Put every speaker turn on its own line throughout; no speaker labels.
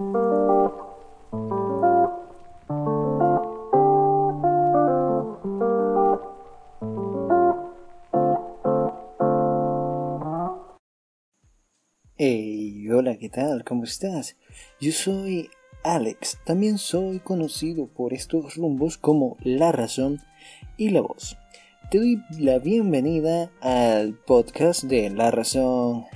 Hey, hola, ¿qué tal? ¿Cómo estás? Yo soy Alex, también soy conocido por estos rumbos como La Razón y La Voz. Te doy la bienvenida al podcast de La Razón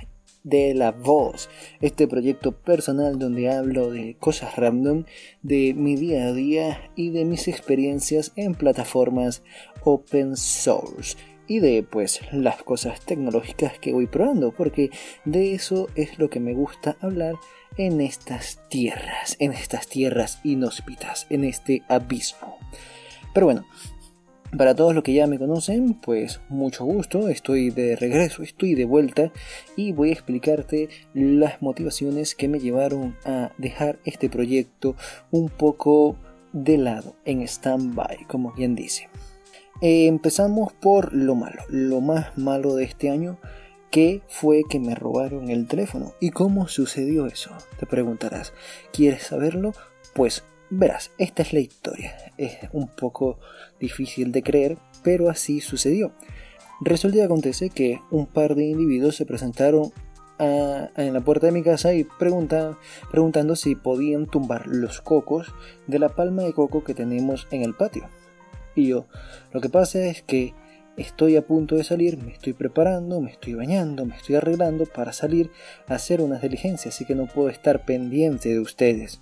de la Voz, este proyecto personal donde hablo de cosas random, de mi día a día y de mis experiencias en plataformas open source y de pues las cosas tecnológicas que voy probando, porque de eso es lo que me gusta hablar en estas tierras, en estas tierras inhóspitas, en este abismo. Pero bueno, para todos los que ya me conocen, pues mucho gusto, estoy de regreso, estoy de vuelta y voy a explicarte las motivaciones que me llevaron a dejar este proyecto un poco de lado, en stand-by, como quien dice. Eh, empezamos por lo malo, lo más malo de este año, que fue que me robaron el teléfono. ¿Y cómo sucedió eso? Te preguntarás. ¿Quieres saberlo? Pues verás, esta es la historia. Es un poco difícil de creer, pero así sucedió. Resulta y acontece que un par de individuos se presentaron en la puerta de mi casa y preguntando si podían tumbar los cocos de la palma de coco que tenemos en el patio. Y yo, lo que pasa es que estoy a punto de salir, me estoy preparando, me estoy bañando, me estoy arreglando para salir a hacer unas diligencias, así que no puedo estar pendiente de ustedes.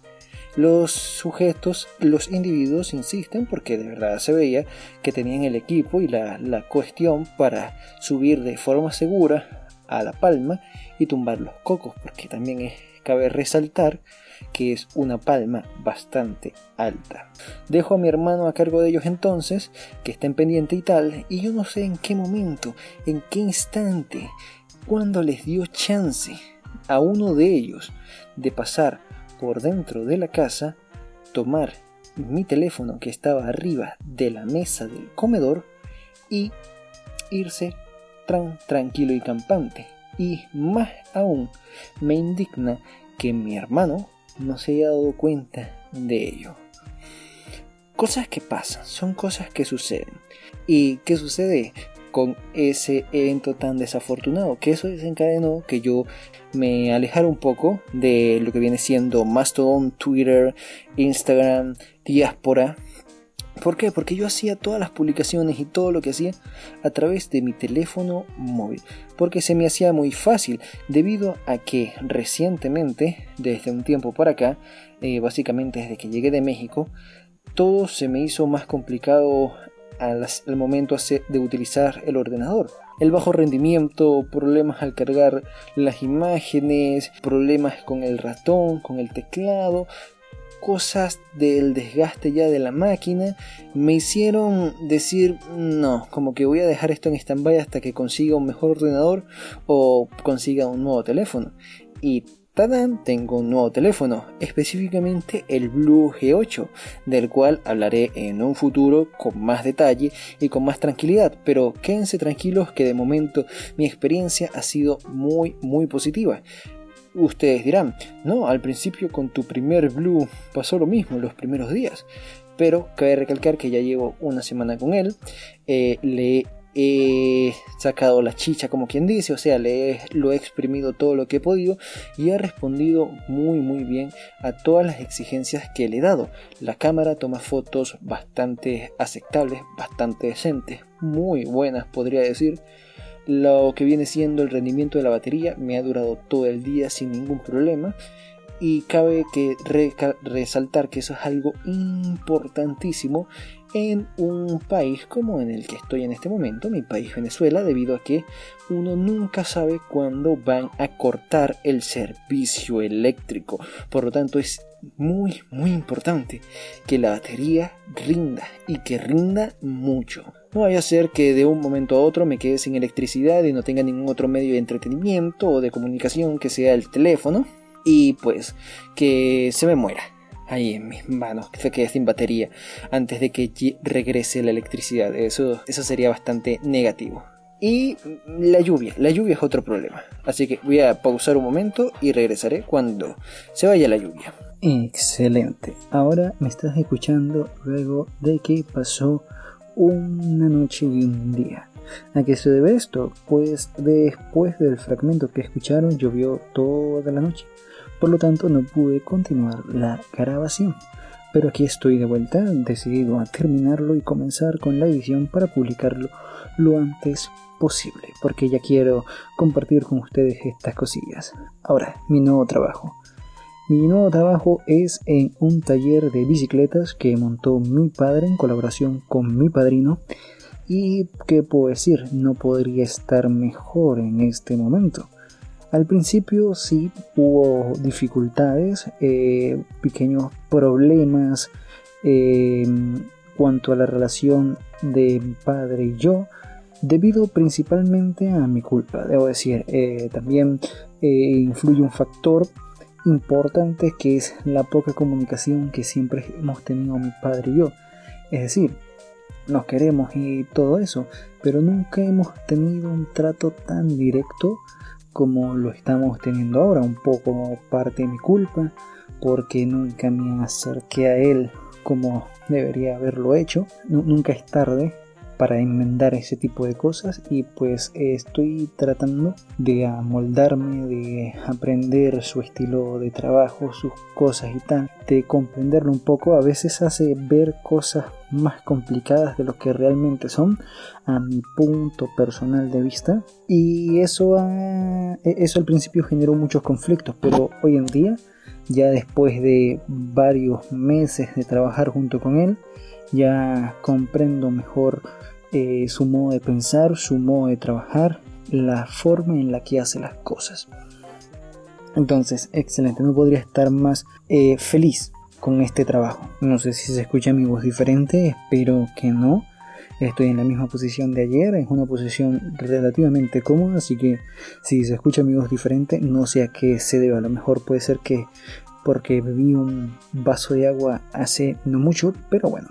Los sujetos, los individuos insisten porque de verdad se veía que tenían el equipo y la, la cuestión para subir de forma segura a la palma y tumbar los cocos, porque también es, cabe resaltar que es una palma bastante alta. Dejo a mi hermano a cargo de ellos entonces, que estén pendiente y tal, y yo no sé en qué momento, en qué instante, cuando les dio chance a uno de ellos de pasar por dentro de la casa, tomar mi teléfono que estaba arriba de la mesa del comedor y irse tranquilo y campante. Y más aún, me indigna que mi hermano no se haya dado cuenta de ello. Cosas que pasan, son cosas que suceden. ¿Y qué sucede con ese evento tan desafortunado? Que eso desencadenó que yo me alejara un poco de lo que viene siendo Mastodon, Twitter, Instagram, diáspora ¿Por qué? Porque yo hacía todas las publicaciones y todo lo que hacía a través de mi teléfono móvil. Porque se me hacía muy fácil debido a que recientemente, desde un tiempo para acá, eh, básicamente desde que llegué de México, todo se me hizo más complicado al, al momento de utilizar el ordenador. El bajo rendimiento, problemas al cargar las imágenes, problemas con el ratón, con el teclado, cosas del desgaste ya de la máquina me hicieron decir no, como que voy a dejar esto en stand-by hasta que consiga un mejor ordenador o consiga un nuevo teléfono. Y ¡tadán! Tengo un nuevo teléfono, específicamente el Blue G8, del cual hablaré en un futuro con más detalle y con más tranquilidad, pero quédense tranquilos que de momento mi experiencia ha sido muy muy positiva. Ustedes dirán, no, al principio con tu primer Blue pasó lo mismo los primeros días, pero cabe recalcar que ya llevo una semana con él, eh, le he sacado la chicha como quien dice, o sea, le lo he exprimido todo lo que he podido y ha respondido muy muy bien a todas las exigencias que le he dado. La cámara toma fotos bastante aceptables, bastante decentes, muy buenas podría decir lo que viene siendo el rendimiento de la batería me ha durado todo el día sin ningún problema y cabe que resaltar que eso es algo importantísimo en un país como en el que estoy en este momento, mi país Venezuela, debido a que uno nunca sabe cuándo van a cortar el servicio eléctrico. Por lo tanto, es muy, muy importante que la batería rinda y que rinda mucho. No vaya a ser que de un momento a otro me quede sin electricidad y no tenga ningún otro medio de entretenimiento o de comunicación que sea el teléfono y pues que se me muera ahí en mis manos, que se quede sin batería antes de que regrese la electricidad. Eso, eso sería bastante negativo. Y la lluvia, la lluvia es otro problema. Así que voy a pausar un momento y regresaré cuando se vaya la lluvia. Excelente. Ahora me estás escuchando luego de que pasó una noche y un día. ¿A qué se debe esto? Pues después del fragmento que escucharon llovió toda la noche. Por lo tanto no pude continuar la grabación. Pero aquí estoy de vuelta, decidido a terminarlo y comenzar con la edición para publicarlo lo antes posible, porque ya quiero compartir con ustedes estas cosillas. Ahora, mi nuevo trabajo. Mi nuevo trabajo es en un taller de bicicletas que montó mi padre en colaboración con mi padrino y que puedo decir, no podría estar mejor en este momento. Al principio sí hubo dificultades, eh, pequeños problemas eh, cuanto a la relación de mi padre y yo, debido principalmente a mi culpa. Debo decir, eh, también influye un factor importante que es la poca comunicación que siempre hemos tenido mi padre y yo. Es decir, nos queremos y todo eso, pero nunca hemos tenido un trato tan directo como lo estamos teniendo ahora, un poco parte de mi culpa, porque nunca me acerqué a él como debería haberlo hecho. nunca es tarde para enmendar ese tipo de cosas y pues estoy tratando de amoldarme, de aprender su estilo de trabajo, sus cosas y tal, de comprenderlo un poco, a veces hace ver cosas más complicadas de lo que realmente son a mi punto personal de vista. Y eso, e, eso al principio generó muchos conflictos pero hoy en día ya después de varios meses de trabajar junto con él ya comprendo mejor eh, su modo de pensar, su modo de trabajar, la forma en la que hace las cosas. Entonces, excelente, no podría estar más eh, feliz con este trabajo. No sé si se escucha mi voz diferente, espero que no. Estoy en la misma posición de ayer, es una posición relativamente cómoda, así que si se escucha mi voz diferente, no sé a qué se debe. A lo mejor puede ser que porque bebí un vaso de agua hace no mucho, pero bueno,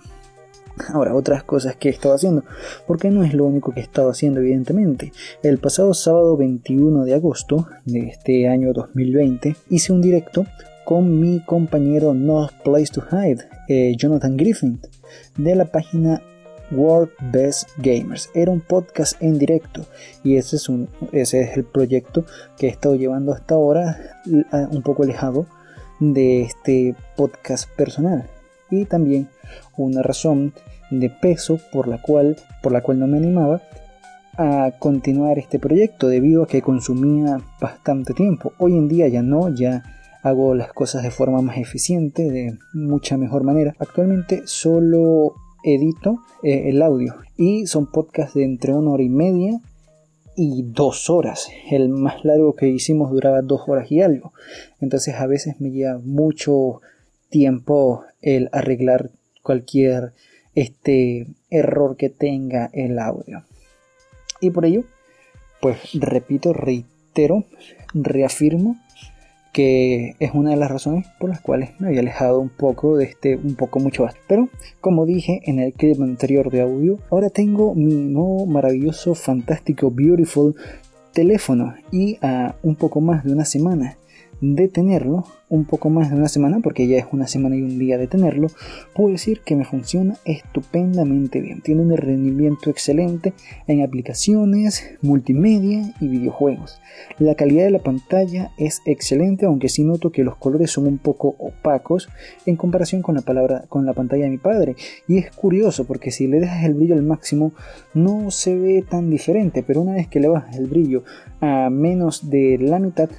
Ahora, otras cosas que he estado haciendo, porque no es lo único que he estado haciendo, evidentemente. El pasado sábado 21 de agosto de este año 2020 hice un directo con mi compañero No Place to Hide, eh, Jonathan Griffin, de la página World Best Gamers. Era un podcast en directo y ese es, un, ese es el proyecto que he estado llevando hasta ahora, un poco alejado de este podcast personal. Y también una razón de peso por la cual, por la cual no me animaba a continuar este proyecto debido a que consumía bastante tiempo. Hoy en día ya no, ya hago las cosas de forma más eficiente, de mucha mejor manera. Actualmente solo edito eh, el audio y son podcasts de entre una hora y media y dos horas. El más largo que hicimos duraba dos horas y algo. Entonces a veces me lleva mucho tiempo el arreglar cualquier este error que tenga el audio. Y por ello, pues repito, reitero, reafirmo que es una de las razones por las cuales me había alejado un poco de este, un poco mucho más. Pero, como dije en el clip anterior de audio, ahora tengo mi nuevo maravilloso, fantástico, beautiful teléfono y a un poco más de una semana de tenerlo, un poco más de una semana, porque ya es una semana y un día de tenerlo, puedo decir que me funciona estupendamente bien. Tiene un rendimiento excelente en aplicaciones, multimedia y videojuegos. La calidad de la pantalla es excelente, aunque sí noto que los colores son un poco opacos en comparación con la, palabra, con la pantalla de mi padre. Y es curioso porque si le dejas el brillo al máximo no se ve tan diferente, pero una vez que le bajas el brillo a menos de la mitad,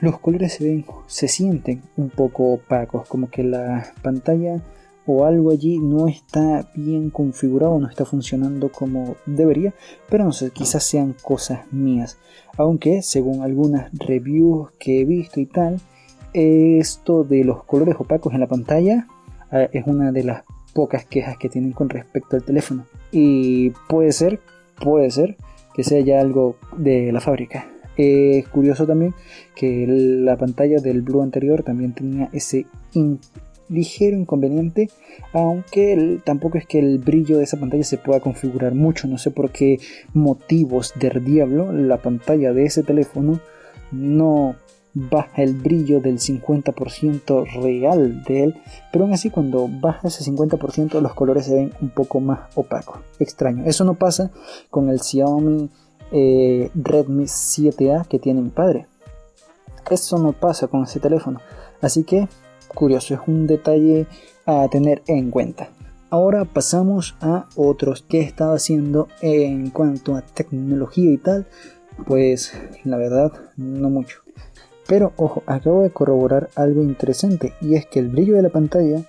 los colores se ven, se sienten un poco opacos, como que la pantalla o algo allí no está bien configurado, no está funcionando como debería, pero no sé, quizás sean cosas mías. Aunque según algunas reviews que he visto y tal, esto de los colores opacos en la pantalla eh, es una de las pocas quejas que tienen con respecto al teléfono. Y puede ser, puede ser que sea ya algo de la fábrica. Es curioso también que la pantalla del Blue anterior también tenía ese ligero inconveniente, aunque tampoco es que el brillo de esa pantalla se pueda configurar mucho. No sé por qué motivos del diablo la pantalla de ese teléfono no baja el brillo del 50% real de él, pero aún así cuando baja ese 50% los colores se ven un poco más opacos. Extraño. Eso no pasa con el Xiaomi eh, Redmi 7A que tiene mi padre. Eso no pasa con ese teléfono. Así que, curioso, es un detalle a tener en cuenta. Ahora pasamos a otros que he estado haciendo en cuanto a tecnología y tal. Pues la verdad, no mucho. Pero ojo, acabo de corroborar algo interesante y es que el brillo de la pantalla,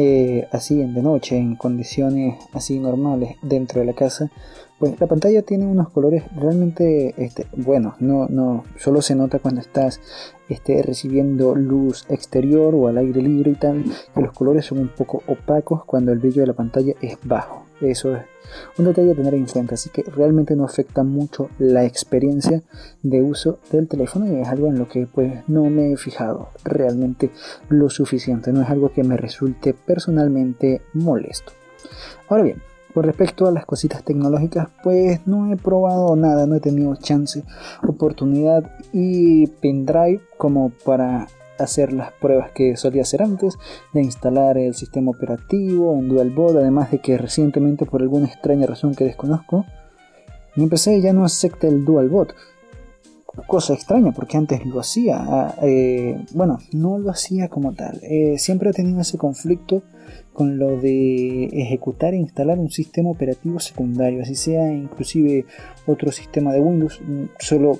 eh, así en de noche, en condiciones así normales dentro de la casa, pues la pantalla tiene unos colores realmente este, buenos. No, no, solo se nota cuando estás este, recibiendo luz exterior o al aire libre y tal, que los colores son un poco opacos cuando el brillo de la pantalla es bajo. Eso es un detalle a tener en cuenta, así que realmente no afecta mucho la experiencia de uso del teléfono y es algo en lo que pues no me he fijado realmente lo suficiente, no es algo que me resulte personalmente molesto. Ahora bien, con respecto a las cositas tecnológicas, pues no he probado nada, no he tenido chance, oportunidad y pendrive como para hacer las pruebas que solía hacer antes, de instalar el sistema operativo en DualBot, además de que recientemente por alguna extraña razón que desconozco, mi PC ya no acepta el DualBot. Cosa extraña porque antes lo hacía. Ah, eh, bueno, no lo hacía como tal. Eh, siempre he tenido ese conflicto con lo de ejecutar e instalar un sistema operativo secundario, así sea inclusive otro sistema de Windows. Solo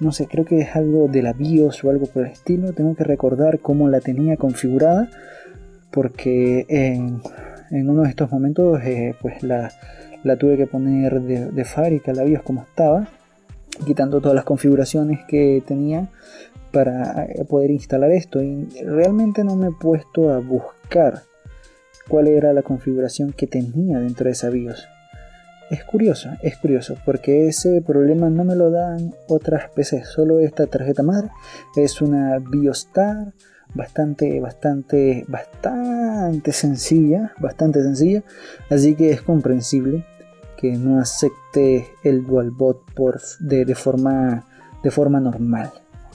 no sé, creo que es algo de la BIOS o algo por el estilo. Tengo que recordar cómo la tenía configurada porque en, uno de estos momentos eh, pues la, tuve que poner de, de, fábrica la BIOS como estaba, quitando todas las configuraciones que tenía para eh, poder instalar esto. Y realmente no me he puesto a buscar cuál era la configuración que tenía dentro de esa BIOS. Es curioso, es curioso, porque ese problema no me lo dan otras PCs, solo esta tarjeta madre es una Biostar bastante, bastante, bastante sencilla, bastante sencilla, así que es comprensible que no acepte el DualBot por, de, de, forma, de forma normal.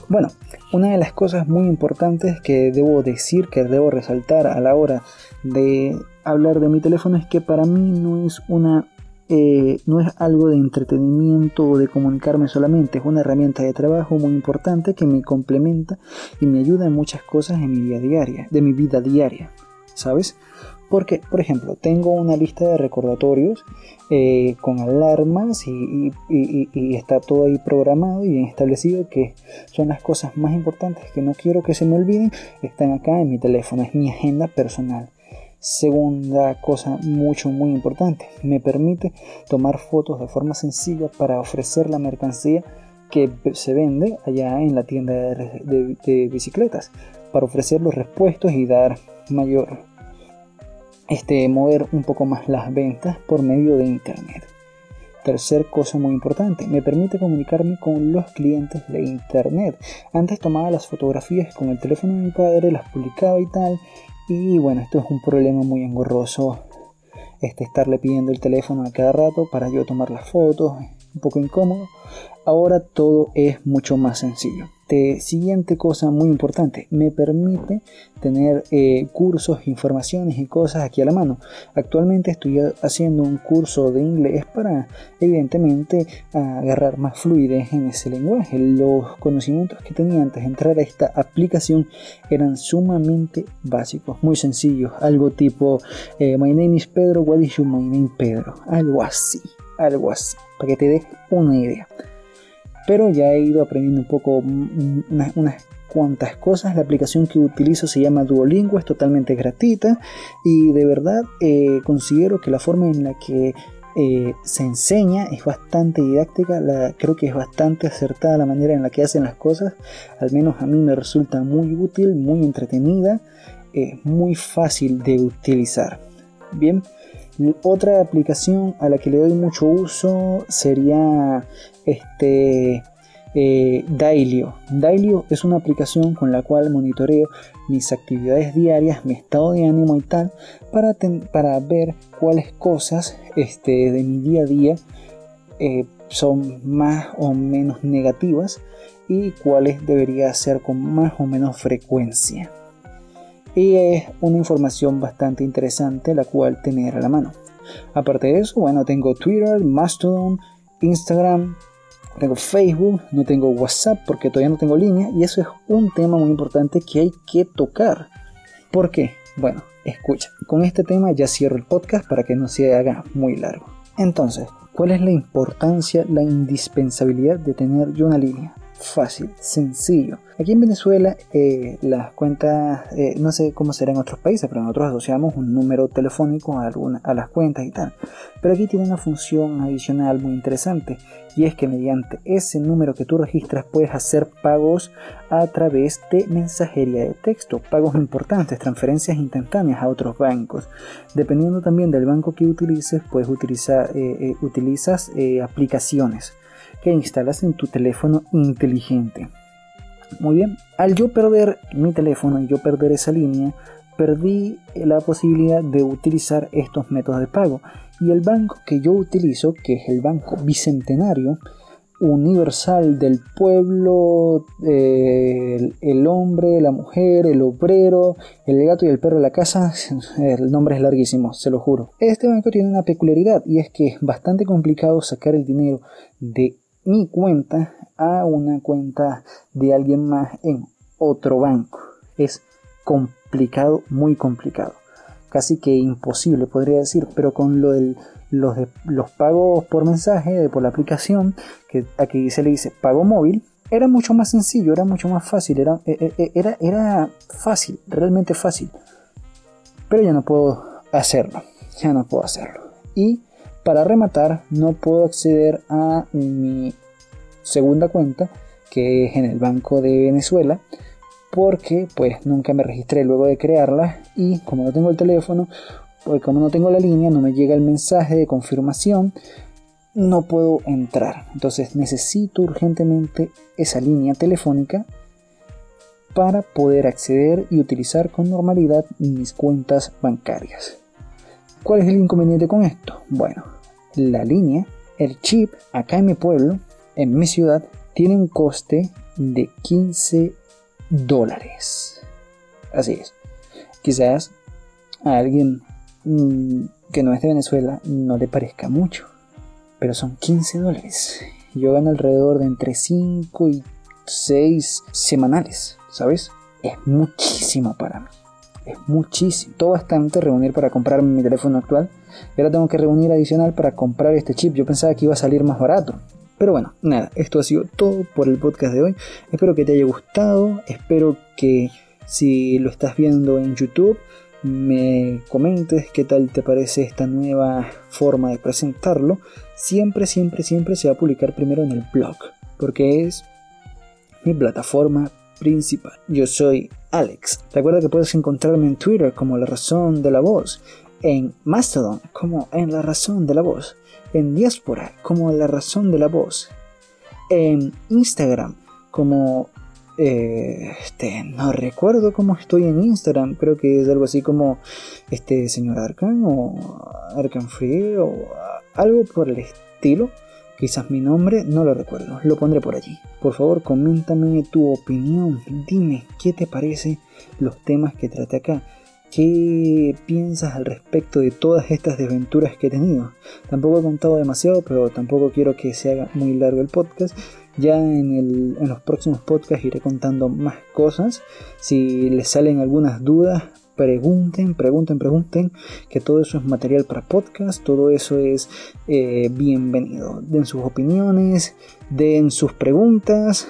Bueno, una de las cosas muy importantes que debo decir, que debo resaltar a la hora de hablar de mi teléfono es que para mí no es una eh, no es algo de entretenimiento o de comunicarme solamente, es una herramienta de trabajo muy importante que me complementa y me ayuda en muchas cosas en mi vida diaria, de mi vida diaria, ¿sabes? Porque, por ejemplo, tengo una lista de recordatorios eh, con alarmas y, y, está todo ahí programado y bien establecido que son las cosas más importantes que no quiero que se me olviden, están acá en mi teléfono, es mi agenda personal. Segunda cosa mucho muy importante, me permite tomar fotos de forma sencilla para ofrecer la mercancía que se vende allá en la tienda de, bicicletas, para ofrecer los repuestos y dar mayor, este, mover un poco más las ventas por medio de internet. Tercer cosa muy importante, me permite comunicarme con los clientes de internet. Antes tomaba las fotografías con el teléfono de mi padre, las publicaba y tal, y bueno, esto es un problema muy engorroso. Este, estarle pidiendo el teléfono a cada rato para yo tomar las fotos, un poco incómodo. Ahora todo es mucho más sencillo. Este, siguiente cosa muy importante, me permite tener eh, cursos, informaciones y cosas aquí a la mano. Actualmente estoy haciendo un curso de inglés para, evidentemente, agarrar más fluidez en ese lenguaje. Los conocimientos que tenía antes de entrar a esta aplicación eran sumamente básicos, muy sencillos. Algo tipo, eh, My name is Pedro, what is your my name Pedro? Algo así, algo así, para que te des una idea pero ya he ido aprendiendo un poco mm, unas, cuantas cosas. La aplicación que utilizo se llama Duolingo, es totalmente gratuita y de verdad eh, considero que la forma en la que eh, se enseña es bastante didáctica, creo que es bastante acertada la manera en la que hacen las cosas, al menos a mí me resulta muy útil, muy entretenida, muy fácil de utilizar. Bien, otra aplicación a la que le doy mucho uso sería este eh, Dailyo. Dailyo es una aplicación con la cual monitoreo mis actividades diarias, mi estado de ánimo y tal, para, para ver cuáles cosas este, de mi día a día eh, son más o menos negativas y cuáles debería hacer con más o menos frecuencia. Y es una información bastante interesante la cual tener a la mano. Aparte de eso, bueno, tengo Twitter, Mastodon, Instagram, tengo Facebook, no tengo WhatsApp porque todavía no tengo línea y eso es un tema muy importante que hay que tocar. ¿Por qué? Bueno, escucha, con este tema ya cierro el podcast para que no se haga muy largo. Entonces, ¿cuál es la importancia, la indispensabilidad de tener yo una línea? Fácil, sencillo. Aquí en Venezuela eh, las cuentas, eh, no sé cómo será en otros países, pero nosotros asociamos un número telefónico a, a las cuentas y tal. Pero aquí tiene una función adicional muy interesante y es que mediante ese número que tú registras puedes hacer pagos a través de mensajería de texto, pagos importantes, transferencias instantáneas a otros bancos. Dependiendo también del banco que utilices, puedes utilizar, eh, utilizas aplicaciones que instalas en tu teléfono inteligente. Muy bien, al yo perder mi teléfono y yo perder esa línea, perdí la posibilidad de utilizar estos métodos de pago. Y el banco que yo utilizo, que es el Banco Bicentenario, universal del pueblo, el, hombre, la mujer, el obrero, el gato y el perro de la casa, el nombre es larguísimo, se lo juro. Este banco tiene una peculiaridad y es que es bastante complicado sacar el dinero de mi cuenta a una cuenta de alguien más en otro banco. Es complicado, muy complicado. Casi que imposible, podría decir, pero con lo los, de, los pagos por mensaje, por la aplicación, que aquí se le dice pago móvil, era mucho más sencillo, era mucho más fácil, era, eh, eh, eh, era, era fácil, realmente fácil. Pero ya no puedo hacerlo, ya no puedo hacerlo. Y para rematar, no puedo acceder a mi segunda cuenta, que es en el Banco de Venezuela, porque pues nunca me registré luego de crearla y como no tengo el teléfono, pues como no tengo la línea, no me llega el mensaje de confirmación, no puedo entrar. Entonces necesito urgentemente esa línea telefónica para poder acceder y utilizar con normalidad mis cuentas bancarias. ¿Cuál es el inconveniente con esto? Bueno, la línea, el chip, acá en mi pueblo, en mi ciudad, tiene un coste de 15 dólares. Así es. Quizás a alguien mm, que no es de Venezuela no le parezca mucho, pero son 15 dólares. Yo gano alrededor de entre 5 y 6 semanales, ¿sabes? Es muchísimo para mí. Es muchísimo. Todo bastante reunir para comprar mi teléfono actual. Y ahora tengo que reunir adicional para comprar este chip. Yo pensaba que iba a salir más barato. Pero bueno, nada, esto ha sido todo por el podcast de hoy. Espero que te haya gustado. Espero que si lo estás viendo en YouTube me comentes qué tal te parece esta nueva forma de presentarlo. Siempre, siempre, siempre se va a publicar primero en el blog. Porque es mi plataforma principal. Yo soy Alex. Recuerda que puedes encontrarme en Twitter como La Razón de la Voz, en Mastodon como En La Razón de la Voz, en Diáspora como La Razón de la Voz, en Instagram como... Eh, este, no recuerdo cómo estoy en Instagram, creo que es algo así como este señor Arcan o Arcan Free o algo por el estilo. Quizás mi nombre, no lo recuerdo, lo pondré por allí. Por favor, coméntame tu opinión, dime qué te parece los temas que trate acá. ¿Qué piensas al respecto de todas estas desventuras que he tenido? Tampoco he contado demasiado, pero tampoco quiero que se haga muy largo el podcast. Ya en, en los próximos podcasts iré contando más cosas. Si les salen algunas dudas, pregunten, pregunten, pregunten, que todo eso es material para podcast, todo eso es eh, bienvenido. Den sus opiniones, den sus preguntas.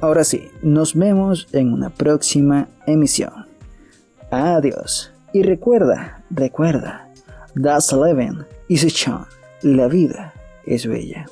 Ahora sí, nos vemos en una próxima emisión. Adiós. Y recuerda, recuerda, Das Leben is a La vida es bella.